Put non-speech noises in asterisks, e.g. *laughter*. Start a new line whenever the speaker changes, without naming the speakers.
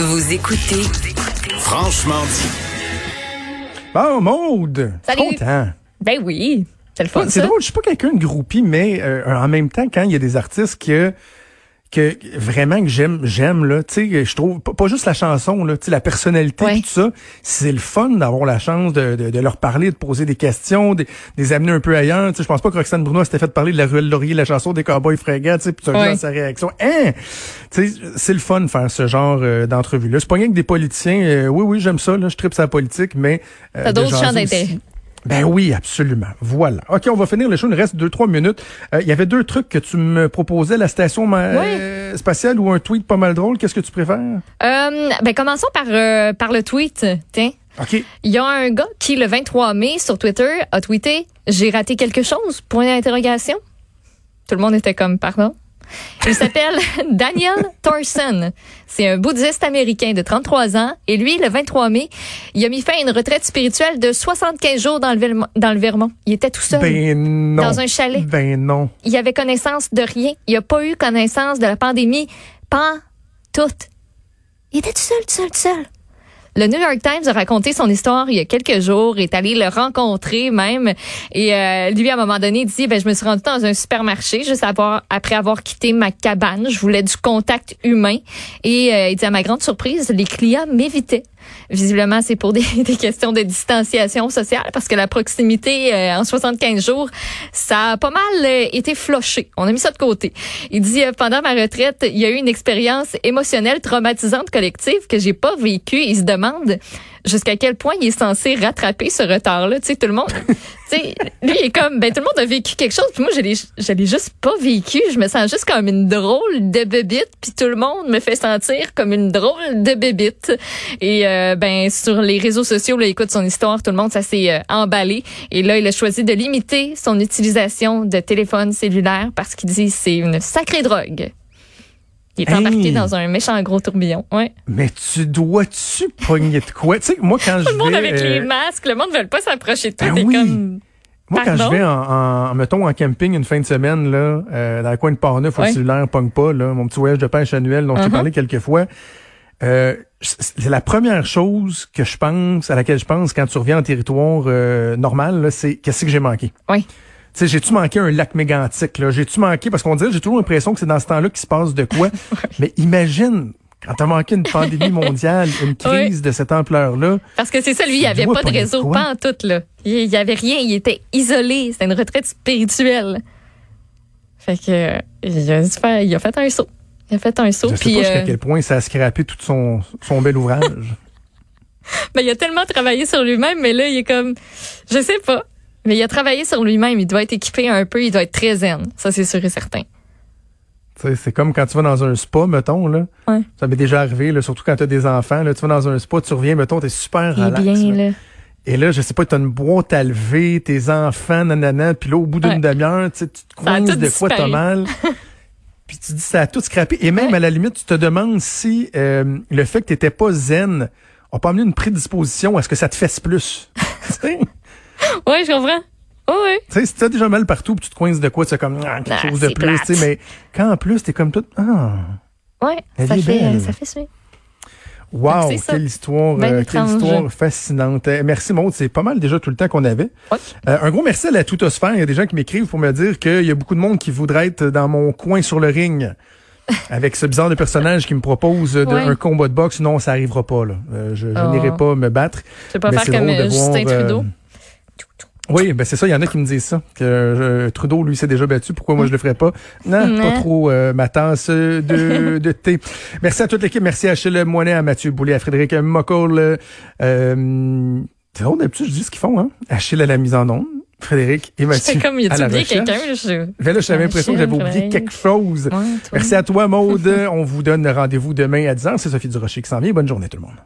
Vous écoutez
Franchement dit.
Bon, Maude.
Salut.
Content.
Ben oui, c'est le fun.
C'est drôle, je suis pas quelqu'un de groupie, mais euh, en même temps, quand il y a des artistes que que vraiment que j'aime j'aime là tu sais je trouve pas, pas juste la chanson là tu sais la personnalité
Ouais.
tout ça c'est le fun d'avoir la chance de, de, de leur parler de poser des questions de, de les amener un peu ailleurs tu sais je pense pas que Roxane Bruno s'était fait parler de la ruelle Laurier la chanson des cowboys fringants tu sais puis
Ouais.
sa réaction hein? Tu sais c'est le fun de faire ce genre euh, d'entrevue là c'est pas rien que des politiciens euh, oui oui j'aime ça là je tripe sa politique mais euh,
T'as d'autres champs d'intérêt.
Ben oui, absolument. Voilà. OK, on va finir le show. Il nous reste deux, trois minutes. Euh, Il y avait deux trucs que tu me proposais, la station euh, spatiale ou un tweet pas mal drôle. Qu'est-ce que tu préfères?
Euh, ben commençons par par le tweet. Tiens,
OK.
il y a un gars qui le 23 mai sur Twitter a tweeté "J'ai raté quelque chose." Point d'interrogation. Tout le monde était comme pardon. Il s'appelle *laughs* Daniel Thorson. C'est un bouddhiste américain de 33 ans. Et lui, le 23 mai, il a mis fin à une retraite spirituelle de 75 jours dans le, Vermont- dans le Vermont. Il était tout seul.
Ben non.
Dans un chalet.
Ben non.
il avait connaissance de rien. Il a pas eu connaissance de la pandémie. Pas toute. Il était tout seul, tout seul, tout seul. Le New York Times a raconté son histoire il y a quelques jours, est allé le rencontrer même. Et euh, lui, à un moment donné, dit, ben, je me suis rendu dans un supermarché juste avoir- après avoir quitté ma cabane. Je voulais du contact humain. Et euh, il dit, à ma grande surprise, les clients m'évitaient. Visiblement, c'est pour *laughs* des, questions de distanciation sociale parce que la proximité euh, en 75 jours, ça a pas mal euh, été floché. On a mis ça de côté. Il dit euh, pendant ma retraite, il y a eu une expérience émotionnelle traumatisante collective que j'ai pas vécue. Il se demande jusqu'à quel point il est censé rattraper ce retard-là. Tu sais, tout le monde, *laughs* tu sais, lui il est comme, ben tout le monde a vécu quelque chose, puis moi je l'ai, je l'ai juste pas vécu. Je me sens juste comme une drôle de bébite, puis tout le monde me fait sentir comme une drôle de bébite. Et euh, ben sur les réseaux sociaux, là, écoute son histoire, tout le monde ça s'est euh, emballé. Et là, il a choisi de limiter son utilisation de téléphone cellulaire parce qu'il dit c'est une sacrée drogue. Il est
Hey.
embarqué dans un méchant gros tourbillon. Ouais.
Mais tu dois-tu pogner de quoi? Tu sais, moi, quand *laughs* je
Tout le monde
vais,
avec
euh,
les masques, le monde ne veut pas s'approcher de toi.
Ben oui.
comme.
Moi, quand je vais en, en, mettons, en camping une fin de semaine, là, euh, dans le coin de Port-Neuf, où
Ouais.
le cellulaire pogne pas, là, mon petit voyage de pêche annuel dont je t'ai
Uh-huh.
parlé quelques fois, euh, c'est la première chose que je pense, à laquelle je pense quand tu reviens en territoire euh, normal, là, c'est qu'est-ce que j'ai manqué?
Oui.
Sais, j'ai-tu manqué un lac mégantique, là? J'ai-tu manqué, parce qu'on dirait, j'ai toujours l'impression que c'est dans ce temps-là qu'il se passe de quoi. *laughs* Mais imagine, quand t'as manqué une pandémie mondiale, une *laughs* crise de cette ampleur-là,
Parce que c'est ça, lui, il n'y avait pas de réseau,
quoi?
pas en tout, là. Il il y avait rien, il était isolé. C'était une retraite spirituelle. Fait que, il a, faire- il a fait un saut. Il a fait un saut.
je sais pas jusqu'à
euh,
quel point ça a scrappé tout son, son bel ouvrage. *laughs*
ben, il a tellement travaillé sur lui-même, mais là, il est comme, je sais pas. Mais il a travaillé sur lui-même. Il doit être équipé un peu. Il doit être très zen. Ça, c'est sûr et certain.
Tu c'est comme quand tu vas dans un spa, mettons, là.
Ouais.
Ça m'est déjà arrivé, là, surtout quand tu as des enfants. Là, tu vas dans un spa, tu reviens, mettons, t'es super
Il est
relax.
bien,
là.
là.
Et là, je sais pas, t'as une boîte à lever, tes enfants, nanana, puis là, au bout d'une
Ouais.
demi-heure, tu tu te coinces
tout
de quoi t'as mal. *laughs* puis tu dis, ça a tout scrappé. Et même,
Ouais.
à la limite, tu te demandes si euh, le fait que t'étais pas zen a pas amené une prédisposition à ce que ça te fasse plus. *laughs*
Ouais, je comprends. Oh, ouais.
Tu sais, si t'as déjà mal partout, puis tu te coinces de quoi, tu comme, ah, quelque
Ah,
chose de plus, tu sais, mais quand en plus, t'es comme tout, ah.
Ouais. Ça
est
fait,
belle.
ça fait suer.
Wow,
ça.
quelle histoire, euh, quelle histoire fascinante. Euh, Merci Maud, c'est pas mal déjà tout le temps qu'on avait. Euh, un gros merci à la Toutosphère. Il y a des gens qui m'écrivent pour me dire qu'il y a beaucoup de monde qui voudrait être dans mon coin sur le ring. *laughs* Avec ce bizarre de personnage qui me propose de, un combat de boxe, non, ça arrivera pas. Là. Euh, je je
Oh.
n'irai pas me battre.
Je vais pas
Mais
faire comme euh, Justin Trudeau.
Oui, ben c'est ça. Il y en a qui me disent ça. Que euh, Trudeau, lui, s'est déjà battu. Pourquoi moi je le ferais pas? Non, pas trop euh, ma tasse de, *laughs* de thé. Merci à toute l'équipe. Merci à Achille Moinet, à Mathieu Boulay, à Frédéric Mocoll. Euh, c'est drôle d'habitude, je dis ce qu'ils font. Hein? Achille à la mise en onde, Frédéric et Mathieu
C'est comme, il
à
a oublié quelqu'un? Je...
Ben là, j'avais l'impression que j'avais oublié quelque chose.
Ouais.
Merci à toi, *laughs* Maude. On vous donne rendez-vous demain à 10h. C'est Sophie Durocher qui s'en vient. Bonne journée, tout le monde.